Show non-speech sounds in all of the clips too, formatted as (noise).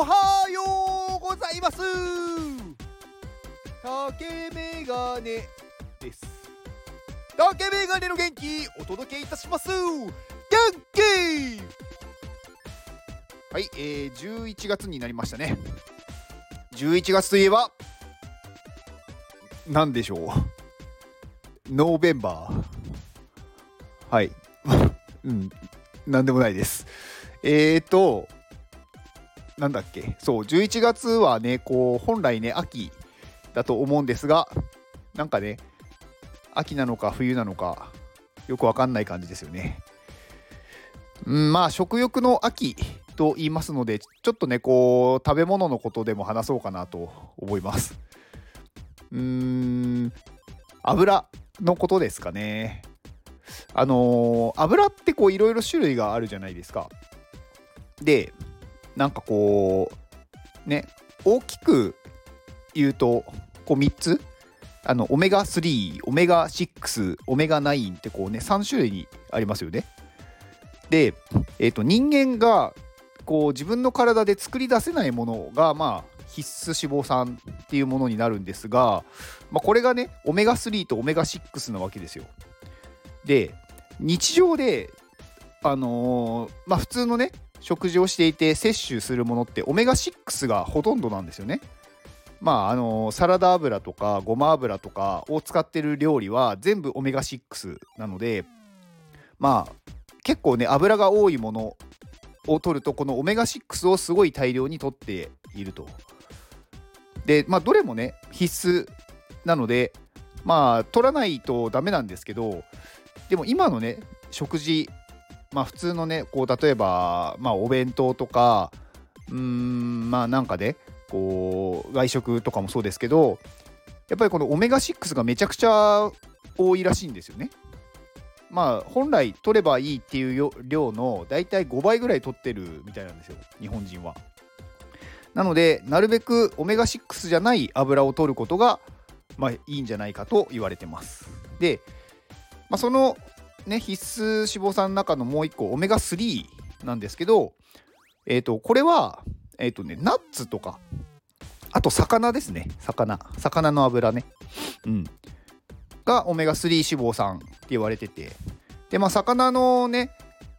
おはようございます。竹メガネです。竹メガネの元気お届けいたします。元気はい、えー、11月になりましたね。11月といえば何でしょう。ノーベンバー。はい。(laughs) うん。何でもないです。えーとなんだっけ？そう11月はねこう本来ね秋だと思うんですがなんかね秋なのか冬なのかよくわかんない感じですよね。うん、まあ食欲の秋と言いますのでちょっとねこう食べ物のことでも話そうかなと思います。うーん油のことですかね。あのー、油ってこういろいろ種類があるじゃないですか。でなんかこうね大きく言うとこう3つあのオメガ3オメガ6オメガ9ってこうね3種類にありますよね。で、えー、と人間がこう自分の体で作り出せないものがまあ必須脂肪酸っていうものになるんですが、まあ、これがねオメガ3とオメガ6なわけですよ。で日常であのー、まあ普通のね食事をしていて摂取するものってオメガ6がほとんどなんですよね。まああのサラダ油とかごま油とかを使ってる料理は全部オメガ6なのでまあ結構ね油が多いものを取るとこのオメガ6をすごい大量に取っていると。でまあどれもね必須なのでまあ取らないとダメなんですけどでも今のね食事まあ普通のねこう例えばまあお弁当とかうーんまあなんかでこう外食とかもそうですけどやっぱりこのオメガ6がめちゃくちゃ多いらしいんですよね。まあ本来取ればいいっていう量の大体5倍ぐらい取ってるみたいなんですよ日本人は。なのでなるべくオメガ6じゃない油を取ることがまあいいんじゃないかと言われてます。で、まあ、そのね、必須脂肪酸の中のもう一個、オメガ3なんですけど、え、ー、と、これは、え、ー、とね、ナッツとか、あと魚ですね、魚。魚の油ね。うん。がオメガ3脂肪酸って言われてて。で、まあ、魚のね、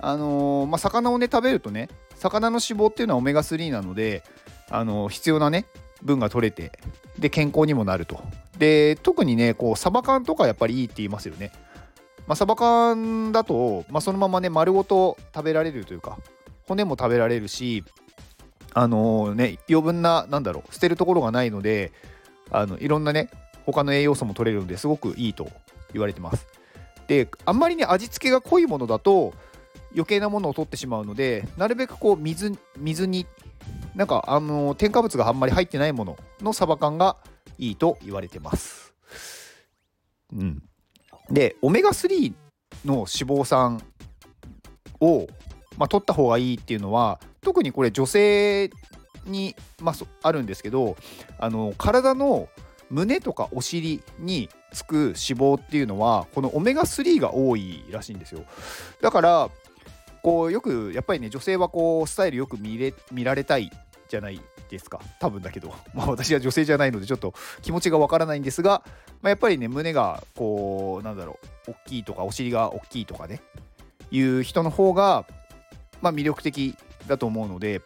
あのー、まあ、魚をね、食べるとね、魚の脂肪っていうのはオメガ3なので、あの必要なね、分が取れて、で、健康にもなると。で、特にね、こう、サバ缶とかやっぱりいいって言いますよね。まあ、サバ缶だと、まあ、そのままね丸ごと食べられるというか骨も食べられるしあのー、ね余分ななんだろう捨てるところがないのであのいろんなね他の栄養素も取れるのですごくいいと言われてます。であんまりね味付けが濃いものだと余計なものを取ってしまうのでなるべくこう水水になんかあの添加物があんまり入ってないもののサバ缶がいいと言われてます。うん。でオメガ3の脂肪酸を、まあ、取った方がいいっていうのは特にこれ女性に、まあ、あるんですけどあの体の胸とかお尻につく脂肪っていうのはこのオメガ3が多いらしいんですよ。だからこうよくやっぱりね女性はこうスタイルよく見れ見られたいじゃないですか？多分だけど、(laughs) まあ、私は女性じゃないのでちょっと気持ちがわからないんですが、まあ、やっぱりね胸がこうなんだろう大きいとかお尻が大きいとかねいう人の方が、まあ、魅力的だと思うので、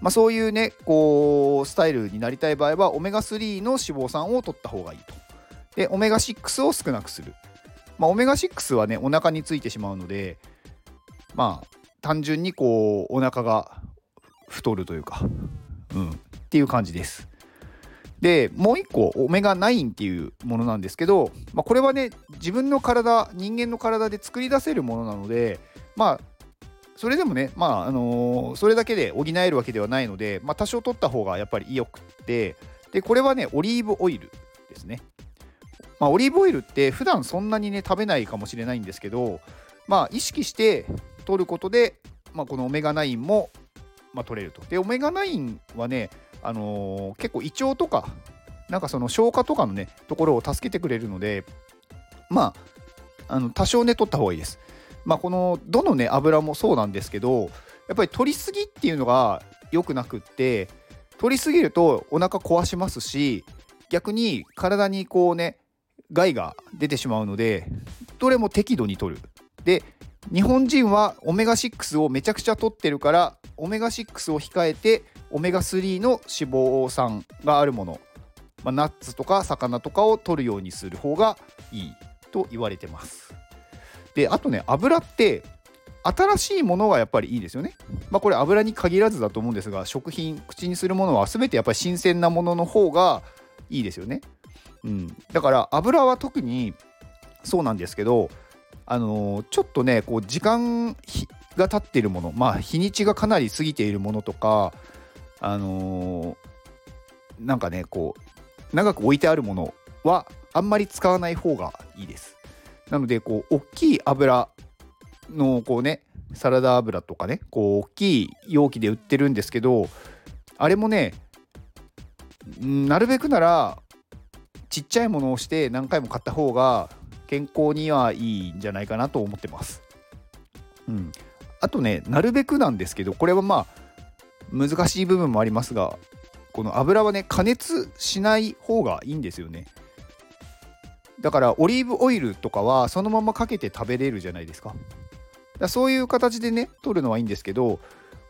まあ、そういうねこうスタイルになりたい場合はオメガ3の脂肪酸を取った方がいいと。でオメガ6を少なくする。まあ、オメガ6はねお腹についてしまうのでまあ単純にこうお腹が太るというかうん、っていう感じです。でもう一個オメガ9っていうものなんですけど、まあ、これはね自分の体人間の体で作り出せるものなのでまあそれでもねまああのー、それだけで補えるわけではないので、まあ、多少取った方がやっぱり良くってでこれはねオリーブオイルですね。まあ、オリーブオイルって普段そんなにね食べないかもしれないんですけどまあ意識して取ることで、まあ、このオメガ9もまあ、取れると。で、オメガ9はね、あのー、結構胃腸とか、なんかその消化とかのね、ところを助けてくれるので、まあ、あの多少ね、取った方がいいです。まあ、この、どのね、油もそうなんですけど、やっぱり取りすぎっていうのが良くなくって取りすぎるとお腹壊しますし逆に体にこうね害が出てしまうのでどれも適度に取るで日本人はオメガ6をめちゃくちゃ取ってるからオメガ6を控えてオメガ3の脂肪酸があるもの、まあ、ナッツとか魚とかを取るようにする方がいいと言われてますであとね油って新しいものがやっぱりいいですよね。まあ、これ油に限らずだと思うんですが食品口にするものは全てやっぱり新鮮なものの方がいいですよね。うん、だから油は特にそうなんですけど、あのー、ちょっとねこう時間が経っているものまあ日にちがかなり過ぎているものとかあのー、なんかねこう長く置いてあるものはあんまり使わない方がいいです。なのでこう大きい油のこうねサラダ油とかねこう大きい容器で売ってるんですけどあれもねなるべくならちっちゃいものをして何回も買った方が健康にはいいんじゃないかなと思ってます。うん、あとねなるべくなんですけどこれはまあ難しい部分もありますがこの油はね加熱しない方がいいんですよね。だからオリーブオイルとかはそのままかけて食べれるじゃないですか。だそういう形でね取るのはいいんですけど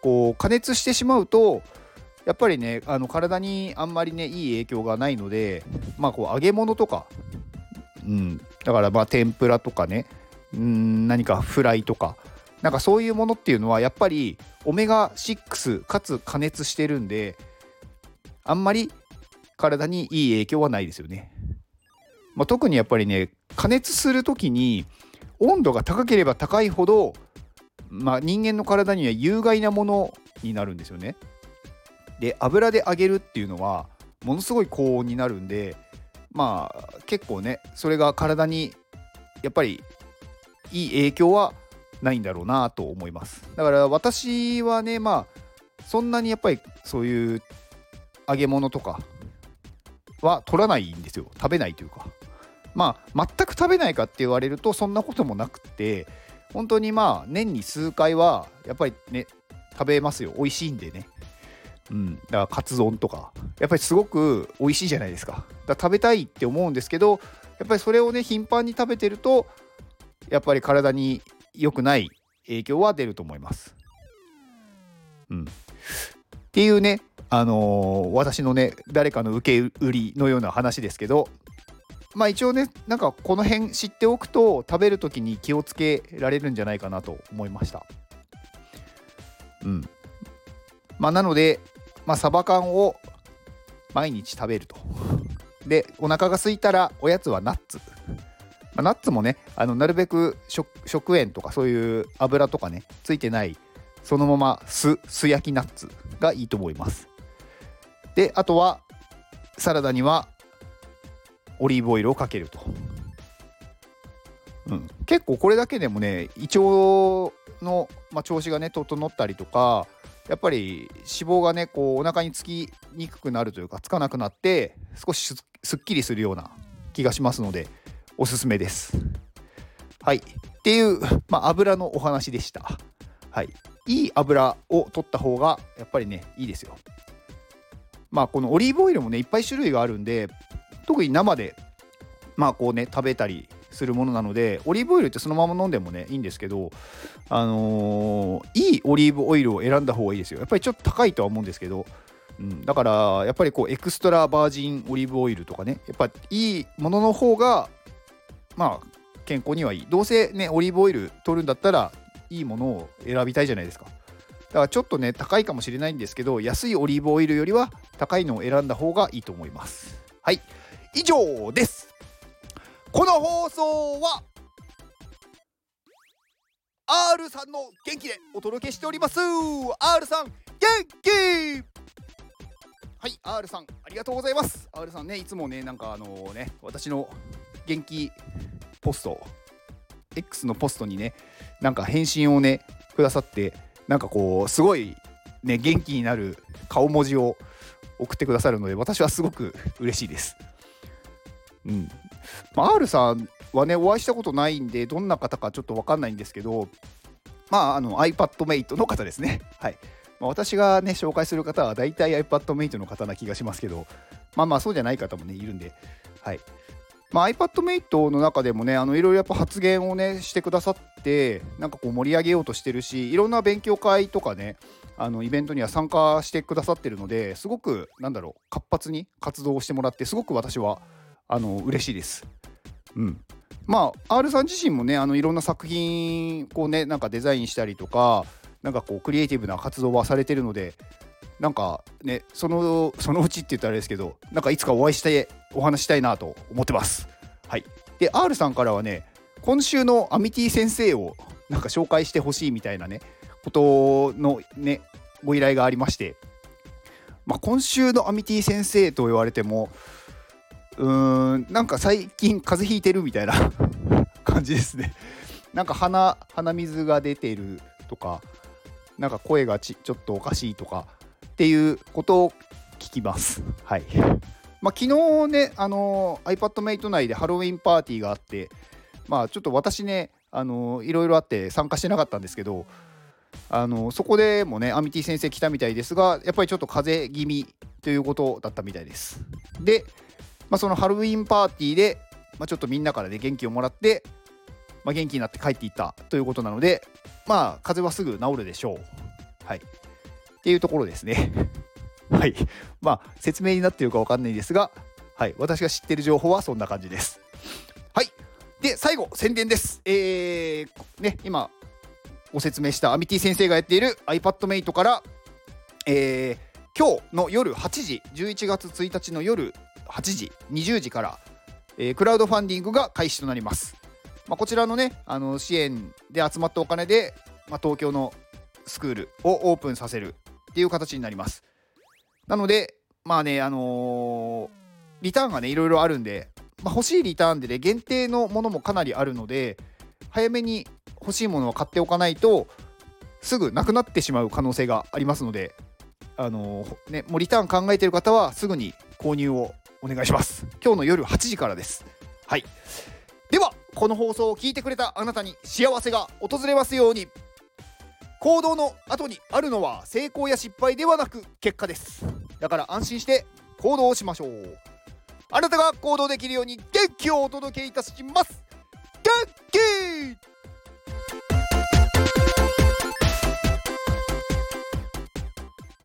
こう加熱してしまうとやっぱりねあの体にあんまりねいい影響がないのでまあこう揚げ物とか、うん、だからまあ天ぷらとかねうん何かフライとかなんかそういうものっていうのはやっぱりオメガ6かつ加熱してるんであんまり体にいい影響はないですよね。まあ、特にやっぱりね加熱する時に温度が高ければ高いほど、まあ、人間の体には有害なものになるんですよね。で油で揚げるっていうのはものすごい高温になるんでまあ結構ねそれが体にやっぱりいい影響はないんだろうなと思います。だから私はねまあそんなにやっぱりそういう揚げ物とかは取らないんですよ。食べないというか。まあ全く食べないかって言われるとそんなこともなくて本当にまあ年に数回はやっぱりね食べますよ。美味しいんでね。うん。だからカツ丼とか。やっぱりすごく美味しいじゃないですか。だか食べたいって思うんですけどやっぱりそれをね頻繁に食べてるとやっぱり体に良くない影響は出ると思います。うん。っていうねあのー、私のね誰かの受け売りのような話ですけどまあ一応ねなんかこの辺知っておくと食べる時に気をつけられるんじゃないかなと思いました。うん。まあなのでまあサバ缶を毎日食べると。でお腹が空いたらおやつはナッツ、まあ、ナッツもねあのなるべく食塩とかそういう油とかねついてないそのまま酢酢焼きナッツがいいと思います。であとはサラダにはオリーブオイルをかけると、うん、結構これだけでもね胃腸の、まあ、調子がね整ったりとかやっぱり脂肪がねこうお腹につきにくくなるというかつかなくなって少しすっきりするような気がしますのでおすすめです。はいっていう、まあ、油のお話でした。はい、いい油を取った方がやっぱりねいいですよ。まあこのオリーブオイルもねいっぱい種類があるんで特に生でまあこうね食べたりするものなのでオリーブオイルってそのまま飲んでもねいいんですけどあのー、いいオリーブオイルを選んだ方がいいですよやっぱりちょっと高いとは思うんですけど、うん、だからやっぱりこうエクストラバージンオリーブオイルとかねやっぱいいものの方がまあ健康にはいい。どうせねオリーブオイル取るんだったらいいものを選びたいじゃないですか。だからちょっとね高いかもしれないんですけど安いオリーブオイルよりは高いのを選んだ方がいいと思います。はい。以上です。この放送は R さんの元気でお届けしております。R さん元気！はい。R さんありがとうございます。R さんねいつもねなんかあのね私の元気ポスト X のポストにねなんか返信をねくださってなんかこうすごいね元気になる顔文字を送ってくださるので私はすごく嬉しいですうん。まあ、R さんはね、お会いしたことないんで、どんな方かちょっと分かんないんですけど、まあ、あの iPadMate の方ですね。はい。まあ、私がね紹介する方は大体 iPadMate の方な気がしますけどまあまあそうじゃない方もねいるんではいまあ、iPadMate の中でもねいろいろやっぱ発言をねしてくださってなんかこう盛り上げようとしてるしいろんな勉強会とかねあのイベントには参加してくださってるのですごくなんだろう活発に活動をしてもらってすごく私はあの嬉しいです。うん、まあ R さん自身もねあのいろんな作品こうねなんかデザインしたりとかなんかこうクリエイティブな活動はされてるのでなんかねそのそのうちって言ったらあれですけどなんかいつかお会いしてお話したいなと思ってます。はい、で R さんからはね今週のアミティ先生をなんか紹介してほしいみたいなねことのねご依頼がありまして、まあ、今週のアミティ先生と言われてもうーんなんか最近風邪ひいてるみたいな (laughs) 感じですねなんか鼻鼻水が出てるとかなんか声がちちょっとおかしいとかっていうことを聞きます。はい。まあ、昨日ね、あのー、iPadMate 内でハロウィンパーティーがあって、まあ、ちょっと私ね、あのー、いろいろあって参加してなかったんですけど、あのー、そこでもね、アミティ先生来たみたいですが、やっぱりちょっと風邪気味ということだったみたいです。で、まあ、そのハロウィンパーティーで、まあ、ちょっとみんなからね、元気をもらって、まあ、元気になって帰っていったということなので、まあ、風邪はすぐ治るでしょう。はい。っていうところですね。はい。まあ、説明になっているか分かんないですが、はい。私が知っている情報はそんな感じです。はい。で、最後、宣伝です。えー、ね、今、ご説明したアミティ先生がやっている iPadMate から、えー、今日の夜8時、11月1日の夜8時、20時から、えー、クラウドファンディングが開始となります。まあ、こちらのね、あの支援で集まったお金で、まあ、東京のスクールをオープンさせるっていう形になります。なので、まあね、あのー、リターンがね、いろいろあるんで、まあ、欲しいリターンでね、限定のものもかなりあるので、早めに欲しいものを買っておかないと、すぐなくなってしまう可能性がありますので、あのー、ね、もうリターン考えてる方は、すぐに購入をお願いします。今日の夜8時からです。はい。では、この放送を聞いてくれたあなたに幸せが訪れますように。行動の後にあるのは成功や失敗ではなく結果です。だから安心して行動をしましょう。あなたが行動できるように元気をお届けいたします。元気